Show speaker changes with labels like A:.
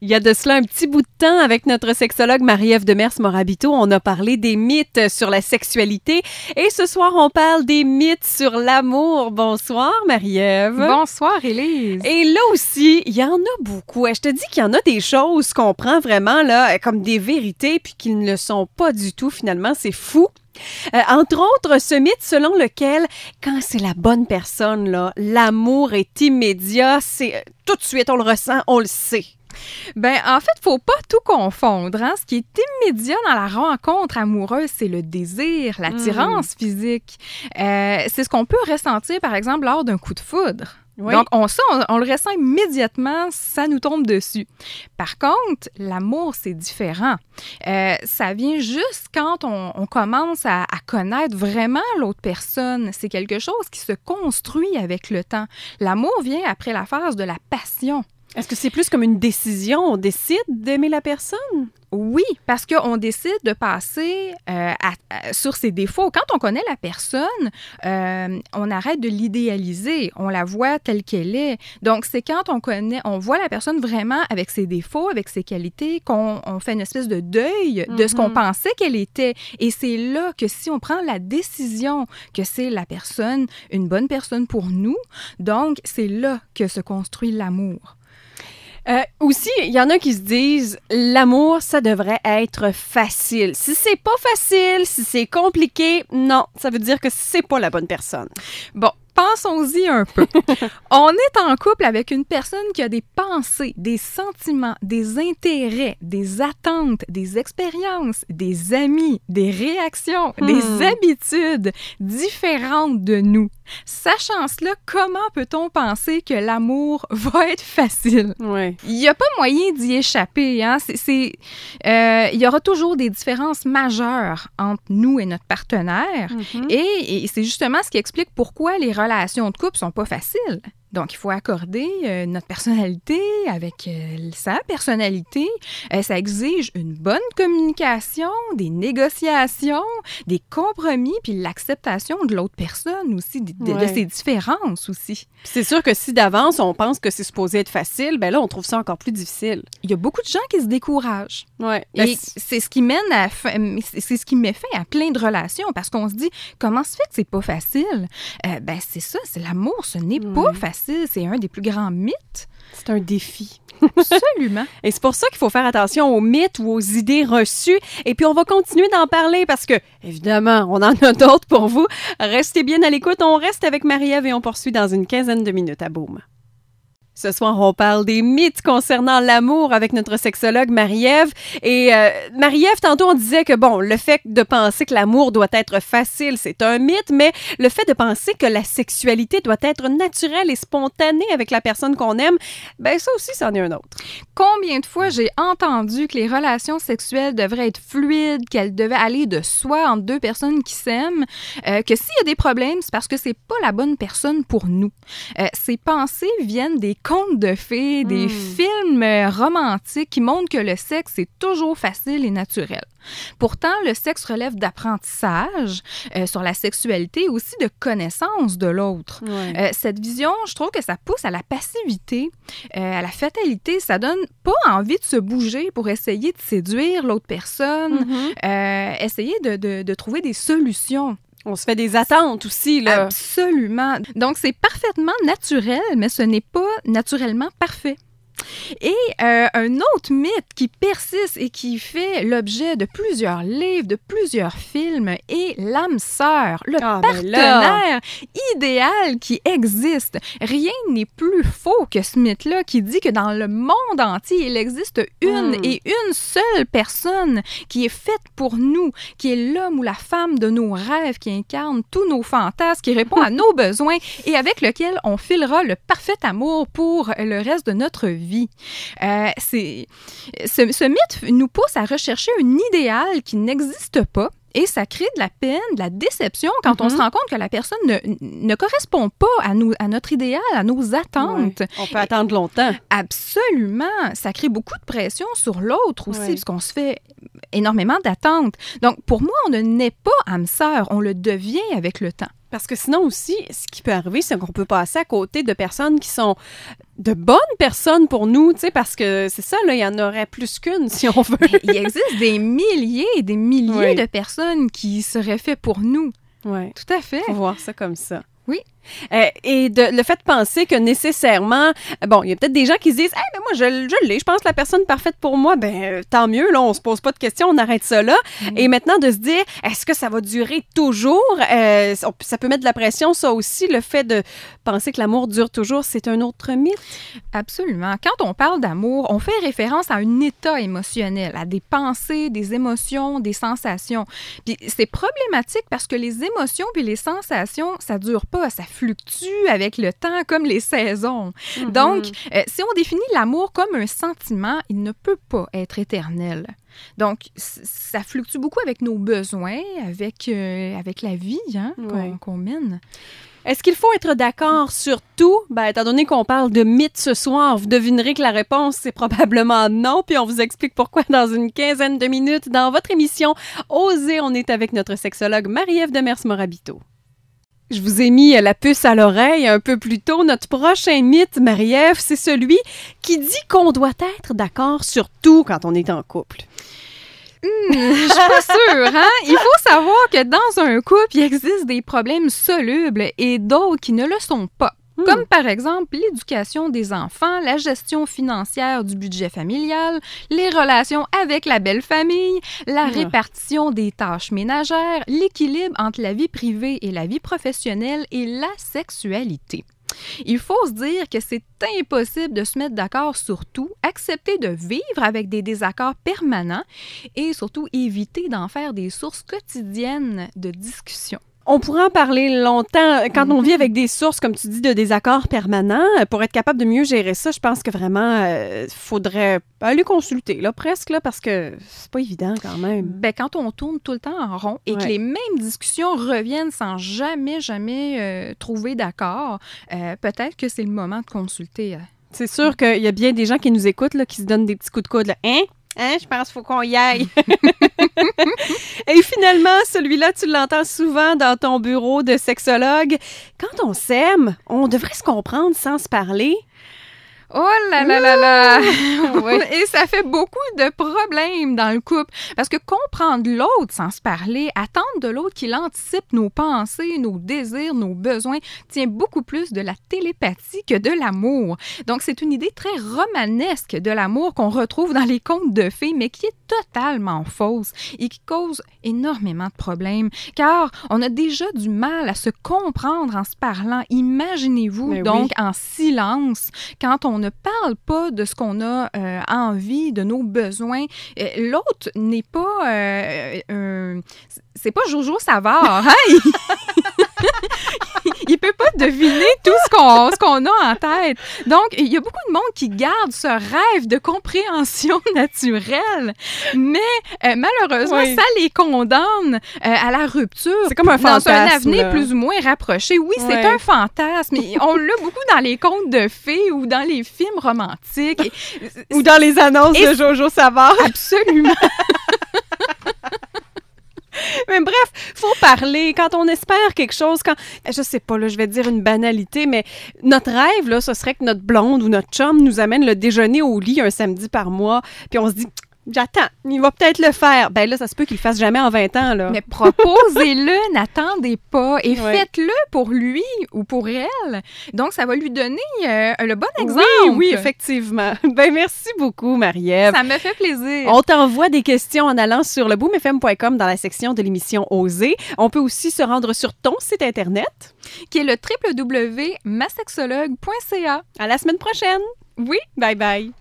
A: Il y a de cela un petit bout de temps avec notre sexologue Marie-Ève Demers-Morabito, on a parlé des mythes sur la sexualité et ce soir on parle des mythes sur l'amour. Bonsoir Marie-Ève.
B: Bonsoir Élise.
A: Et là aussi, il y en a beaucoup. Je te dis qu'il y en a des choses qu'on prend vraiment là comme des vérités puis qu'ils ne le sont pas du tout finalement, c'est fou. Euh, entre autres, ce mythe selon lequel, quand c'est la bonne personne, là, l'amour est immédiat, c'est euh, tout de suite, on le ressent, on le sait.
B: Ben, en fait, faut pas tout confondre. Hein? Ce qui est immédiat dans la rencontre amoureuse, c'est le désir, l'attirance
A: Hmm.
B: physique. Euh, c'est ce qu'on peut ressentir, par exemple, lors d'un coup de foudre. Donc, on, ça, on, on le ressent immédiatement, ça nous tombe dessus. Par contre, l'amour, c'est différent. Euh, ça vient juste quand on, on commence à, à connaître vraiment l'autre personne. C'est quelque chose qui se construit avec le temps. L'amour vient après la phase de la passion.
A: Est-ce que c'est plus comme une décision? On décide d'aimer la personne?
B: Oui, parce qu'on décide de passer euh, à- à- sur ses défauts. Quand on connaît la personne, euh, on arrête de l'idéaliser. On la voit telle qu'elle est. Donc, c'est quand on connaît, on voit la personne vraiment avec ses défauts, avec ses qualités, qu'on on fait une espèce de deuil de ce qu'on
A: Mhm.
B: pensait qu'elle était. Et c'est là que si on prend la décision que c'est la personne, une bonne personne pour nous, donc c'est là que se construit l'amour.
A: Euh, aussi, il y en a qui se disent l'amour, ça devrait être facile. Si c'est pas facile, si c'est compliqué, non, ça veut dire que c'est pas la bonne personne.
B: Bon, pensons-y un peu. On est en couple avec une personne qui a des pensées, des sentiments, des intérêts, des attentes, des expériences, des amis, des réactions,
A: Hmm.
B: des habitudes différentes de nous. Sachant cela, comment peut-on penser que l'amour va être facile?
A: Ouais.
B: Il n'y a pas moyen d'y échapper. Hein? C'est, euh, il y aura toujours des différences majeures entre nous et notre partenaire. Et, et c'est justement ce qui explique pourquoi les relations de couple sont pas faciles. Donc, il faut accorder euh, notre personnalité avec euh, sa personnalité. Euh, ça exige une bonne communication, des négociations, des compromis, puis l'acceptation de l'autre personne aussi, de, de- de
A: Ouais.
B: ses différences aussi.
A: C'est sûr que si d'avance on pense que c'est supposé être facile, ben là on trouve ça encore plus difficile.
B: Il y a beaucoup de gens qui se découragent.
A: Ouais.
B: Et c'est ce qui mène à c'est ce qui met fin à plein de relations parce qu'on se dit comment se fait que c'est pas facile? Ben c'est ça, c'est l'amour, ce n'est pas
A: Ouais.
B: Facile, c'est un des plus grands mythes.
A: c'est un défi.
B: Absolument.
A: Et c'est pour ça qu'il faut faire attention aux mythes ou aux idées reçues. Et puis, on va continuer d'en parler parce que, évidemment, on en a d'autres pour vous. Restez bien à l'écoute. On reste avec Marie-Ève et on poursuit dans une quinzaine de minutes à Boom. Ce soir, on parle des mythes concernant l'amour avec notre sexologue Marie-Ève. Et euh, Marie-Ève, tantôt, on disait que, bon, le fait de penser que l'amour doit être facile, c'est un mythe, mais le fait de penser que la sexualité doit être naturelle et spontanée avec la personne qu'on aime, ben ça aussi, c'en est un autre.
B: Combien de fois j'ai entendu que les relations sexuelles devraient être fluides, qu'elles devaient aller de soi entre deux personnes qui s'aiment, euh, que s'il y a des problèmes, c'est parce que c'est pas la bonne personne pour nous. Euh, ces pensées viennent des contes de fées, des
A: Mm.
B: films euh, romantiques qui montrent que le sexe est toujours facile et naturel. Pourtant, le sexe relève d'apprentissage euh, sur la sexualité et aussi de connaissance de l'autre. Euh, cette vision, je trouve que ça pousse à la passivité, euh, à la fatalité. Ça donne pas envie de se bouger pour essayer de séduire l'autre personne,
A: Mhm.
B: euh, essayer de, de- de trouver des solutions.
A: On se fait des attentes aussi, là.
B: Absolument. Donc, c'est parfaitement naturel, mais ce n'est pas naturellement parfait. Et euh, un autre mythe qui persiste et qui fait l'objet de plusieurs livres, de plusieurs films est l'âme sœur, le
A: Ah, ben
B: partenaire idéal qui existe. Rien n'est plus faux que ce mythe-là qui dit que dans le monde entier, il existe une
A: Mm.
B: et une seule personne qui est faite pour nous, qui est l'homme ou la femme de nos rêves, qui incarne tous nos fantasmes, qui répond à nos besoins et avec lequel on filera le parfait amour pour le reste de notre vie. Euh, c'est ce, ce mythe nous pousse à rechercher un idéal qui n'existe pas. Et ça crée de la peine, de la déception quand on
A: Mhm.
B: se rend compte que la personne ne, ne correspond pas à, nous, à notre idéal, à nos attentes.
A: On peut attendre longtemps.
B: Absolument. Ça crée beaucoup de pression sur l'autre aussi,
A: Ouais.
B: parce qu'on se fait énormément d'attentes. Donc, pour moi, on ne naît pas âme sœur, on le devient avec le temps.
A: Parce que sinon aussi, ce qui peut arriver, c'est qu'on peut passer à côté de personnes qui sont de bonnes personnes pour nous, tu sais, parce que c'est ça, là, il y en aurait plus qu'une, si on veut.
B: il existe des milliers et des milliers de personnes qui seraient faites pour nous.
A: Oui.
B: Tout à fait.
A: Faut voir ça comme ça.
B: Oui.
A: Euh, et de, le fait de penser que nécessairement, bon, il y a peut-être des gens qui se disent, hey, mais moi, je, je l'ai, je pense la personne parfaite pour moi, ben euh, tant mieux, là, on se pose pas de questions, on arrête ça là. Mm. Et maintenant, de se dire, est-ce que ça va durer toujours? Euh, ça peut mettre de la pression, ça aussi, le fait de penser que l'amour dure toujours, c'est un autre mythe.
B: Absolument. Quand on parle d'amour, on fait référence à un état émotionnel, à des pensées, des émotions, des sensations. Puis c'est problématique parce que les émotions puis les sensations, ça dure pas, ça fluctue avec le temps comme les saisons. Mm-hmm. Donc, euh, si on définit l'amour comme un sentiment, il ne peut pas être éternel. Donc, ça fluctue beaucoup avec nos besoins, avec, euh, avec la vie hein, qu'on mène.
A: Est-ce qu'il faut être d'accord sur tout? Ben, étant donné qu'on parle de mythes ce soir, vous devinerez que la réponse, c'est probablement non. Puis on vous explique pourquoi dans une quinzaine de minutes dans votre émission Osez. On est avec notre sexologue Marie-Ève Demers-Morabito. Je vous ai mis la puce à l'oreille un peu plus tôt. Notre prochain mythe, Marie-Ève, c'est celui qui dit qu'on doit être d'accord sur tout quand on est en couple.
B: Hmm, je suis pas sûre, hein? Il faut savoir que dans un couple, il existe des problèmes solubles et d'autres qui ne le sont pas. Hmm. Comme par exemple l'éducation des enfants, la gestion financière du budget familial, les relations avec la belle famille, la répartition des tâches ménagères, l'équilibre entre la vie privée et la vie professionnelle et la sexualité. Il faut se dire que c'est impossible de se mettre d'accord sur tout, accepter de vivre avec des désaccords permanents et surtout éviter d'en faire des sources quotidiennes de discussion.
A: On pourrait en parler longtemps. Quand on vit avec des sources, comme tu dis, de désaccords permanents, pour être capable de mieux gérer ça, je pense que vraiment, il euh, faudrait aller consulter, là, presque, là, parce que c'est pas évident quand même.
B: Ben, quand on tourne tout le temps en rond et que les mêmes discussions reviennent sans jamais, jamais euh, trouver d'accord, euh, peut-être que c'est le moment de consulter.
A: C'est sûr qu'il y a bien des gens qui nous écoutent, là, qui se donnent des petits coups de coude. Là. Hein? Hein, je pense qu'il faut qu'on y aille. Et finalement, celui-là, tu l'entends souvent dans ton bureau de sexologue. Quand on s'aime, on devrait se comprendre sans se parler.
B: Oh là là là là! Et ça fait beaucoup de problèmes dans le couple. Parce que comprendre l'autre sans se parler, attendre de l'autre qu'il anticipe nos pensées, nos désirs, nos besoins, tient beaucoup plus de la télépathie que de l'amour. Donc, c'est une idée très romanesque de l'amour qu'on retrouve dans les contes de fées, mais qui est totalement fausse et qui cause énormément de problèmes. Car on a déjà du mal à se comprendre en se parlant. Imaginez-vous donc en silence quand on ne parle pas de ce qu'on a euh, envie, de nos besoins. Euh, l'autre n'est pas euh, c'est pas Jojo Savard, hein? deviner tout ce qu'on a en tête. Donc, il y a beaucoup de monde qui garde ce rêve de compréhension naturelle, mais malheureusement, ça les condamne à la rupture.
A: C'est comme un fantasme.
B: Dans un avenir plus ou moins rapproché. Oui, c'est un fantasme. on l'a beaucoup dans les contes de fées ou dans les films romantiques.
A: ou dans les annonces de Jojo Savard.
B: Absolument.
A: mais bref, faut parler. Quand on espère quelque chose, quand, je sais pas, je vais dire une banalité, mais notre rêve, ce serait que notre blonde ou notre chum nous amène le déjeuner au lit un samedi par mois, puis on se dit, J'attends. Il va peut-être le faire. Ben là, ça se peut qu'il le fasse jamais en 20 ans, là.
B: Mais proposez-le, n'attendez pas et faites-le pour lui ou pour elle. Donc, ça va lui donner euh, le bon exemple.
A: Oui, oui, effectivement. Ben merci beaucoup, Marie-Ève.
B: Ça me fait plaisir.
A: On t'envoie des questions en allant sur le boomfm.com dans la section de l'émission Oser. On peut aussi se rendre sur ton site Internet.
B: Qui est le www.masexologue.ca.
A: À la semaine prochaine.
B: Oui.
A: Bye bye.